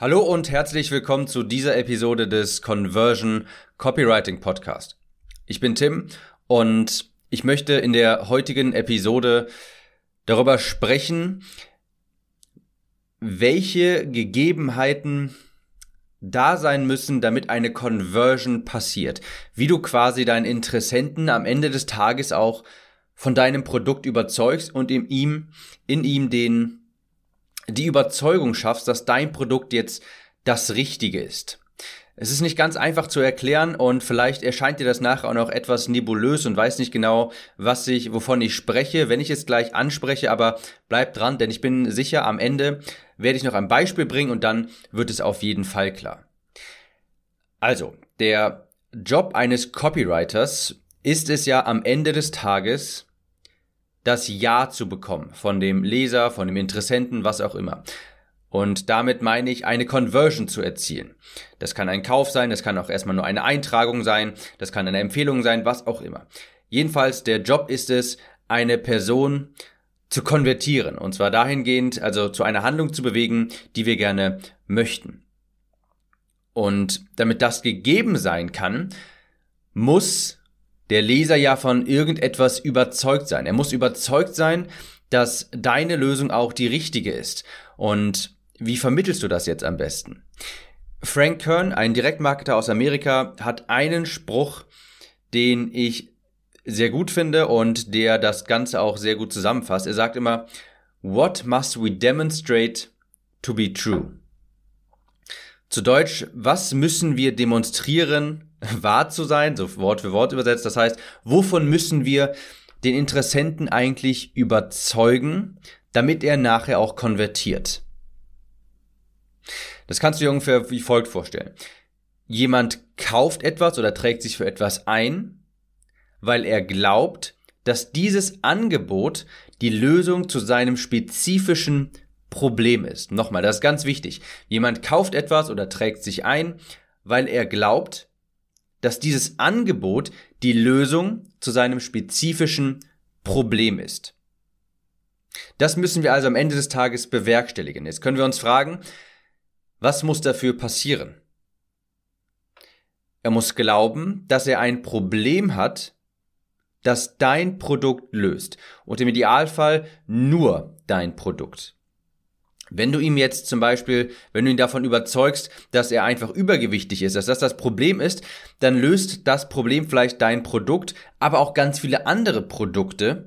Hallo und herzlich willkommen zu dieser Episode des Conversion Copywriting Podcast. Ich bin Tim und ich möchte in der heutigen Episode darüber sprechen, welche Gegebenheiten da sein müssen, damit eine Conversion passiert. Wie du quasi deinen Interessenten am Ende des Tages auch von deinem Produkt überzeugst und in ihm, in ihm den die Überzeugung schaffst, dass dein Produkt jetzt das Richtige ist. Es ist nicht ganz einfach zu erklären und vielleicht erscheint dir das nachher auch noch etwas nebulös und weiß nicht genau, was ich, wovon ich spreche, wenn ich es gleich anspreche, aber bleib dran, denn ich bin sicher, am Ende werde ich noch ein Beispiel bringen und dann wird es auf jeden Fall klar. Also, der Job eines Copywriters ist es ja am Ende des Tages, das Ja zu bekommen von dem Leser, von dem Interessenten, was auch immer. Und damit meine ich, eine Conversion zu erzielen. Das kann ein Kauf sein, das kann auch erstmal nur eine Eintragung sein, das kann eine Empfehlung sein, was auch immer. Jedenfalls, der Job ist es, eine Person zu konvertieren. Und zwar dahingehend, also zu einer Handlung zu bewegen, die wir gerne möchten. Und damit das gegeben sein kann, muss der Leser ja von irgendetwas überzeugt sein. Er muss überzeugt sein, dass deine Lösung auch die richtige ist. Und wie vermittelst du das jetzt am besten? Frank Kern, ein Direktmarketer aus Amerika, hat einen Spruch, den ich sehr gut finde und der das Ganze auch sehr gut zusammenfasst. Er sagt immer, What must we demonstrate to be true? Zu Deutsch, was müssen wir demonstrieren, wahr zu sein, so Wort für Wort übersetzt. Das heißt, wovon müssen wir den Interessenten eigentlich überzeugen, damit er nachher auch konvertiert? Das kannst du dir ungefähr wie folgt vorstellen. Jemand kauft etwas oder trägt sich für etwas ein, weil er glaubt, dass dieses Angebot die Lösung zu seinem spezifischen Problem ist. Nochmal, das ist ganz wichtig. Jemand kauft etwas oder trägt sich ein, weil er glaubt, dass dieses Angebot die Lösung zu seinem spezifischen Problem ist. Das müssen wir also am Ende des Tages bewerkstelligen. Jetzt können wir uns fragen, was muss dafür passieren? Er muss glauben, dass er ein Problem hat, das dein Produkt löst. Und im Idealfall nur dein Produkt. Wenn du ihm jetzt zum Beispiel, wenn du ihn davon überzeugst, dass er einfach übergewichtig ist, dass das das Problem ist, dann löst das Problem vielleicht dein Produkt, aber auch ganz viele andere Produkte,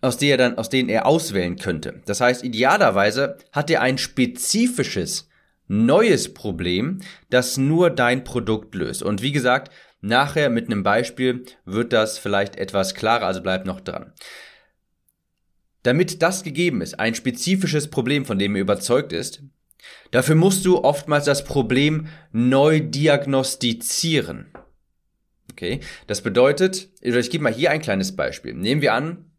aus denen er dann, aus denen er auswählen könnte. Das heißt, idealerweise hat er ein spezifisches, neues Problem, das nur dein Produkt löst. Und wie gesagt, nachher mit einem Beispiel wird das vielleicht etwas klarer, also bleib noch dran. Damit das gegeben ist, ein spezifisches Problem, von dem er überzeugt ist, dafür musst du oftmals das Problem neu diagnostizieren. Okay, das bedeutet, ich gebe mal hier ein kleines Beispiel. Nehmen wir an,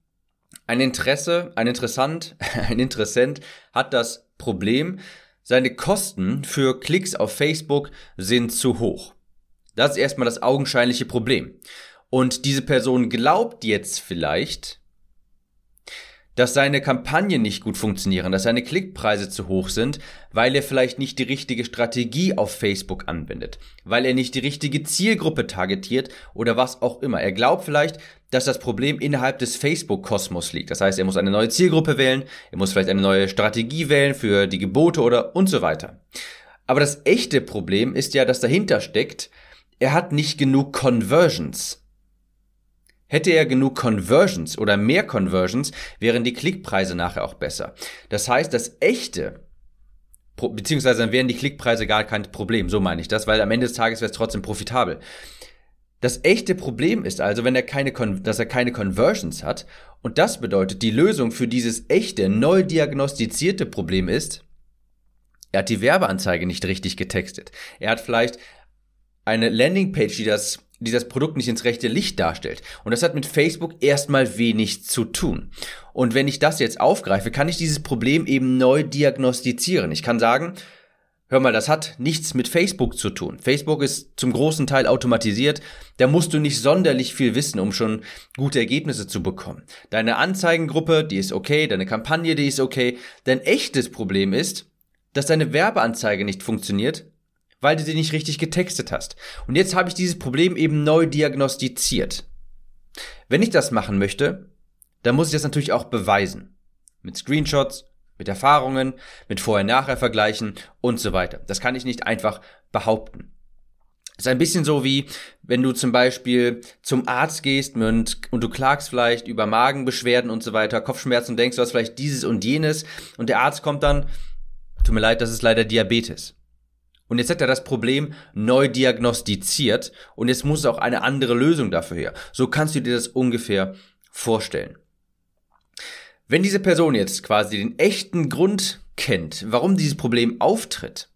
ein Interesse, ein Interessant, ein Interessent hat das Problem, seine Kosten für Klicks auf Facebook sind zu hoch. Das ist erstmal das augenscheinliche Problem. Und diese Person glaubt jetzt vielleicht, dass seine Kampagnen nicht gut funktionieren, dass seine Klickpreise zu hoch sind, weil er vielleicht nicht die richtige Strategie auf Facebook anwendet, weil er nicht die richtige Zielgruppe targetiert oder was auch immer. Er glaubt vielleicht, dass das Problem innerhalb des Facebook-Kosmos liegt. Das heißt, er muss eine neue Zielgruppe wählen, er muss vielleicht eine neue Strategie wählen für die Gebote oder und so weiter. Aber das echte Problem ist ja, dass dahinter steckt, er hat nicht genug Conversions. Hätte er genug Conversions oder mehr Conversions, wären die Klickpreise nachher auch besser. Das heißt, das echte, beziehungsweise dann wären die Klickpreise gar kein Problem, so meine ich das, weil am Ende des Tages wäre es trotzdem profitabel. Das echte Problem ist also, wenn er keine, dass er keine Conversions hat, und das bedeutet, die Lösung für dieses echte, neu diagnostizierte Problem ist, er hat die Werbeanzeige nicht richtig getextet. Er hat vielleicht eine Landingpage, die das die das Produkt nicht ins rechte Licht darstellt. Und das hat mit Facebook erstmal wenig zu tun. Und wenn ich das jetzt aufgreife, kann ich dieses Problem eben neu diagnostizieren. Ich kann sagen, hör mal, das hat nichts mit Facebook zu tun. Facebook ist zum großen Teil automatisiert. Da musst du nicht sonderlich viel wissen, um schon gute Ergebnisse zu bekommen. Deine Anzeigengruppe, die ist okay, deine Kampagne, die ist okay. Dein echtes Problem ist, dass deine Werbeanzeige nicht funktioniert, weil du sie nicht richtig getextet hast. Und jetzt habe ich dieses Problem eben neu diagnostiziert. Wenn ich das machen möchte, dann muss ich das natürlich auch beweisen. Mit Screenshots, mit Erfahrungen, mit Vorher-Nachher-Vergleichen und so weiter. Das kann ich nicht einfach behaupten. Das ist ein bisschen so wie, wenn du zum Beispiel zum Arzt gehst und, und du klagst vielleicht über Magenbeschwerden und so weiter, Kopfschmerzen und denkst, du hast vielleicht dieses und jenes und der Arzt kommt dann, tut mir leid, das ist leider Diabetes. Und jetzt hat er das Problem neu diagnostiziert und jetzt muss auch eine andere Lösung dafür her. So kannst du dir das ungefähr vorstellen. Wenn diese Person jetzt quasi den echten Grund kennt, warum dieses Problem auftritt,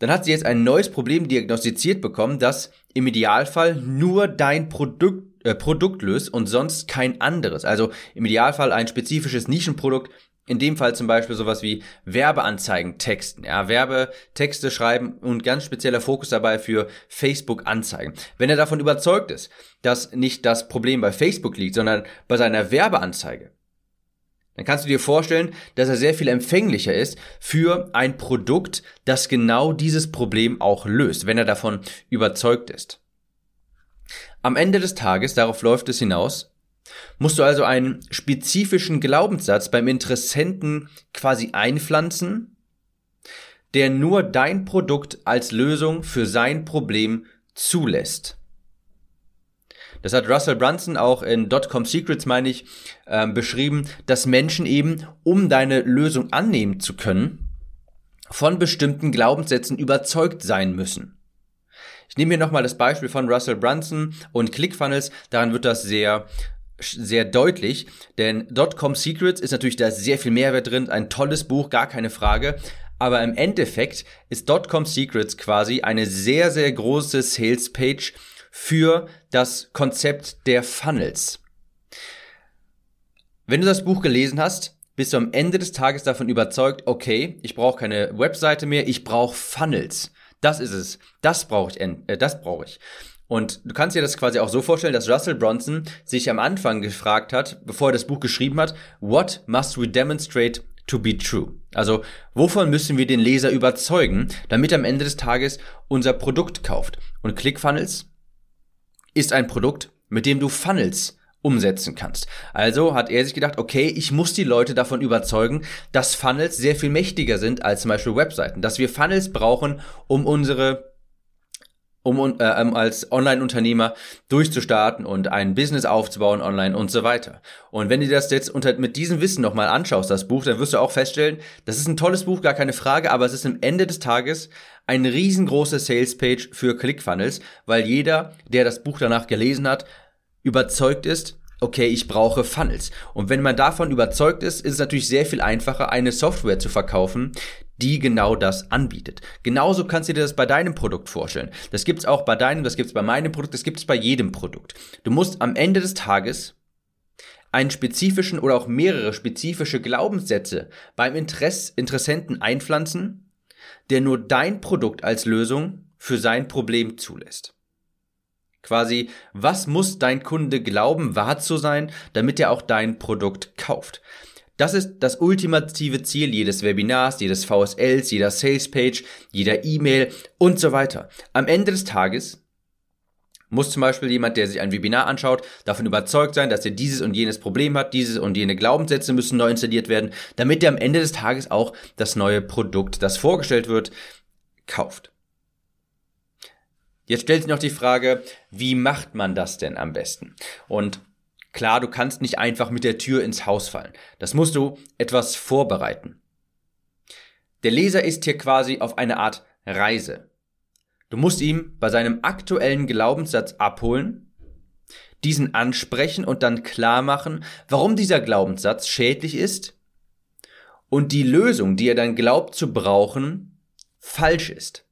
dann hat sie jetzt ein neues Problem diagnostiziert bekommen, das im Idealfall nur dein Produkt, äh, Produkt löst und sonst kein anderes. Also im Idealfall ein spezifisches Nischenprodukt, in dem Fall zum Beispiel sowas wie Werbeanzeigen texten, ja, Werbetexte schreiben und ganz spezieller Fokus dabei für Facebook-Anzeigen. Wenn er davon überzeugt ist, dass nicht das Problem bei Facebook liegt, sondern bei seiner Werbeanzeige, dann kannst du dir vorstellen, dass er sehr viel empfänglicher ist für ein Produkt, das genau dieses Problem auch löst, wenn er davon überzeugt ist. Am Ende des Tages, darauf läuft es hinaus, musst du also einen spezifischen Glaubenssatz beim Interessenten quasi einpflanzen, der nur dein Produkt als Lösung für sein Problem zulässt. Das hat Russell Brunson auch in Dotcom Secrets, meine ich, äh, beschrieben, dass Menschen eben, um deine Lösung annehmen zu können, von bestimmten Glaubenssätzen überzeugt sein müssen. Ich nehme hier nochmal das Beispiel von Russell Brunson und ClickFunnels. Daran wird das sehr sehr deutlich, denn Dotcom Secrets ist natürlich da sehr viel Mehrwert drin, ein tolles Buch, gar keine Frage. Aber im Endeffekt ist Dotcom Secrets quasi eine sehr, sehr große Sales Page für das Konzept der Funnels. Wenn du das Buch gelesen hast, bist du am Ende des Tages davon überzeugt, okay, ich brauche keine Webseite mehr, ich brauche Funnels. Das ist es. Das brauche ich. Äh, das brauche ich. Und du kannst dir das quasi auch so vorstellen, dass Russell Bronson sich am Anfang gefragt hat, bevor er das Buch geschrieben hat, what must we demonstrate to be true? Also, wovon müssen wir den Leser überzeugen, damit er am Ende des Tages unser Produkt kauft? Und ClickFunnels ist ein Produkt, mit dem du Funnels umsetzen kannst. Also hat er sich gedacht, okay, ich muss die Leute davon überzeugen, dass Funnels sehr viel mächtiger sind als zum Beispiel Webseiten, dass wir Funnels brauchen, um unsere um äh, als Online-Unternehmer durchzustarten und ein Business aufzubauen online und so weiter. Und wenn du das jetzt unter, mit diesem Wissen nochmal anschaust, das Buch, dann wirst du auch feststellen, das ist ein tolles Buch, gar keine Frage, aber es ist am Ende des Tages eine riesengroße Sales-Page für ClickFunnels, weil jeder, der das Buch danach gelesen hat, überzeugt ist, okay, ich brauche Funnels. Und wenn man davon überzeugt ist, ist es natürlich sehr viel einfacher, eine Software zu verkaufen, die genau das anbietet. Genauso kannst du dir das bei deinem Produkt vorstellen. Das gibt's auch bei deinem, das gibt's bei meinem Produkt, das gibt's bei jedem Produkt. Du musst am Ende des Tages einen spezifischen oder auch mehrere spezifische Glaubenssätze beim Interess Interessenten einpflanzen, der nur dein Produkt als Lösung für sein Problem zulässt. Quasi, was muss dein Kunde glauben, wahr zu sein, damit er auch dein Produkt kauft? Das ist das ultimative Ziel jedes Webinars, jedes VSLs, jeder Salespage, jeder E-Mail und so weiter. Am Ende des Tages muss zum Beispiel jemand, der sich ein Webinar anschaut, davon überzeugt sein, dass er dieses und jenes Problem hat, dieses und jene Glaubenssätze müssen neu installiert werden, damit er am Ende des Tages auch das neue Produkt, das vorgestellt wird, kauft. Jetzt stellt sich noch die Frage, wie macht man das denn am besten? Und Klar, du kannst nicht einfach mit der Tür ins Haus fallen. Das musst du etwas vorbereiten. Der Leser ist hier quasi auf eine Art Reise. Du musst ihm bei seinem aktuellen Glaubenssatz abholen, diesen ansprechen und dann klar machen, warum dieser Glaubenssatz schädlich ist und die Lösung, die er dann glaubt zu brauchen, falsch ist.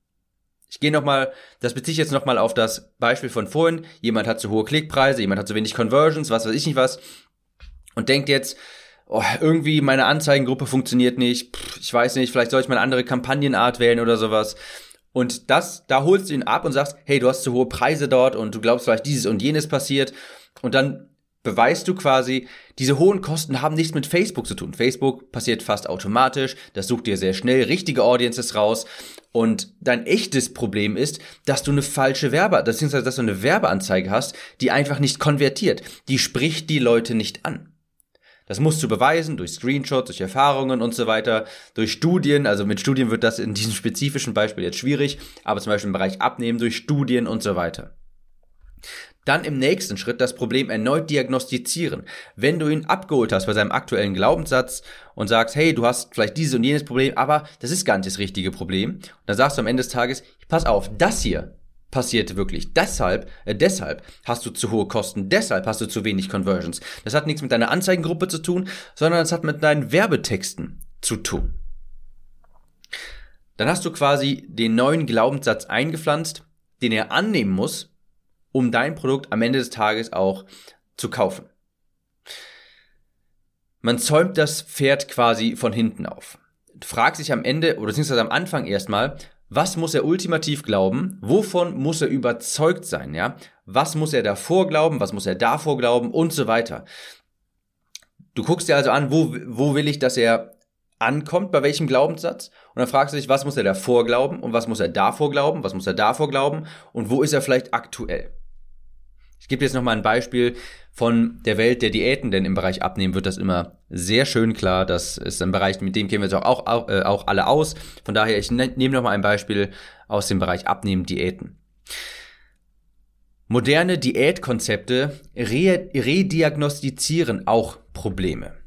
Ich gehe nochmal, das beziehe ich jetzt nochmal auf das Beispiel von vorhin. Jemand hat zu hohe Klickpreise, jemand hat zu wenig Conversions, was weiß ich nicht was. Und denkt jetzt, oh, irgendwie meine Anzeigengruppe funktioniert nicht. Pff, ich weiß nicht, vielleicht soll ich mal eine andere Kampagnenart wählen oder sowas. Und das, da holst du ihn ab und sagst, hey, du hast zu hohe Preise dort und du glaubst vielleicht dieses und jenes passiert. Und dann beweist du quasi, diese hohen Kosten haben nichts mit Facebook zu tun. Facebook passiert fast automatisch, das sucht dir sehr schnell richtige Audiences raus und dein echtes Problem ist, dass du eine falsche Werbe, beziehungsweise dass du eine Werbeanzeige hast, die einfach nicht konvertiert. Die spricht die Leute nicht an. Das musst du beweisen durch Screenshots, durch Erfahrungen und so weiter, durch Studien. Also mit Studien wird das in diesem spezifischen Beispiel jetzt schwierig, aber zum Beispiel im Bereich Abnehmen durch Studien und so weiter. Dann im nächsten Schritt das Problem erneut diagnostizieren. Wenn du ihn abgeholt hast bei seinem aktuellen Glaubenssatz und sagst, hey, du hast vielleicht dieses und jenes Problem, aber das ist gar nicht das richtige Problem. dann sagst du am Ende des Tages, pass auf, das hier passierte wirklich. Deshalb, äh, deshalb hast du zu hohe Kosten, deshalb hast du zu wenig Conversions. Das hat nichts mit deiner Anzeigengruppe zu tun, sondern es hat mit deinen Werbetexten zu tun. Dann hast du quasi den neuen Glaubenssatz eingepflanzt, den er annehmen muss, um dein Produkt am Ende des Tages auch zu kaufen. Man zäumt das Pferd quasi von hinten auf. Du fragst dich am Ende oder beziehungsweise am Anfang erstmal, was muss er ultimativ glauben? Wovon muss er überzeugt sein? Ja, was muss er davor glauben? Was muss er davor glauben? Und so weiter. Du guckst dir also an, wo, wo will ich, dass er ankommt, bei welchem Glaubenssatz. Und dann fragst du dich, was muss er davor glauben und was muss er davor glauben, was muss er davor glauben und wo ist er vielleicht aktuell. Ich gebe jetzt nochmal ein Beispiel von der Welt der Diäten, denn im Bereich Abnehmen wird das immer sehr schön klar. Das ist ein Bereich, mit dem kennen wir uns auch, auch, äh, auch alle aus. Von daher, ich ne-, nehme nochmal ein Beispiel aus dem Bereich Abnehmen, Diäten. Moderne Diätkonzepte re rediagnostizieren auch Probleme.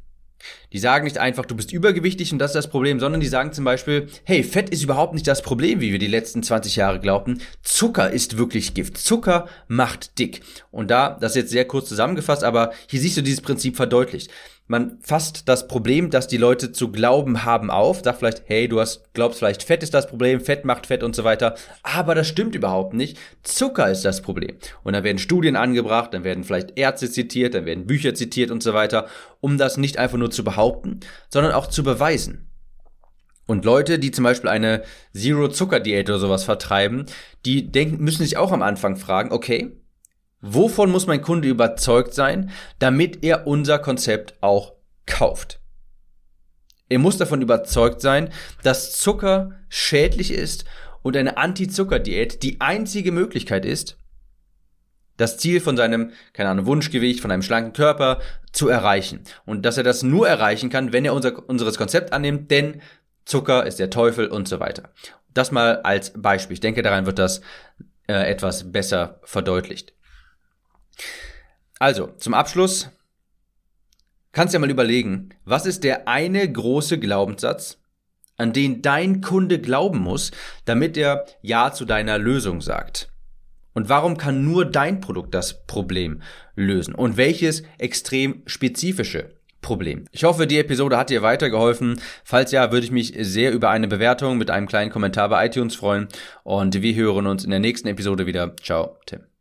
Die sagen nicht einfach, du bist übergewichtig und das ist das Problem, sondern die sagen zum Beispiel, hey, Fett ist überhaupt nicht das Problem, wie wir die letzten 20 Jahre glaubten. Zucker ist wirklich Gift. Zucker macht dick. Und da, das ist jetzt sehr kurz zusammengefasst, aber hier siehst du dieses Prinzip verdeutlicht man fasst das Problem, das die Leute zu glauben haben, auf, sagt vielleicht, hey, du hast, glaubst vielleicht, Fett ist das Problem, Fett macht Fett und so weiter, aber das stimmt überhaupt nicht. Zucker ist das Problem. Und dann werden Studien angebracht, dann werden vielleicht Ärzte zitiert, dann werden Bücher zitiert und so weiter, um das nicht einfach nur zu behaupten, sondern auch zu beweisen. Und Leute, die zum Beispiel eine Zero-Zucker-Diät oder sowas vertreiben, die denken, müssen sich auch am Anfang fragen, okay, Wovon muss mein Kunde überzeugt sein, damit er unser Konzept auch kauft? Er muss davon überzeugt sein, dass Zucker schädlich ist und eine Anti-Zucker-Diät die einzige Möglichkeit ist, das Ziel von seinem, keine Ahnung, Wunschgewicht, von einem schlanken Körper zu erreichen. Und dass er das nur erreichen kann, wenn er unser, unseres Konzept annimmt, denn Zucker ist der Teufel und so weiter. Das mal als Beispiel. Ich denke, daran wird das äh, etwas besser verdeutlicht. Also, zum Abschluss kannst du ja mal überlegen, was ist der eine große Glaubenssatz, an den dein Kunde glauben muss, damit er Ja zu deiner Lösung sagt? Und warum kann nur dein Produkt das Problem lösen? Und welches extrem spezifische Problem? Ich hoffe, die Episode hat dir weitergeholfen. Falls ja, würde ich mich sehr über eine Bewertung mit einem kleinen Kommentar bei iTunes freuen. Und wir hören uns in der nächsten Episode wieder. Ciao, Tim.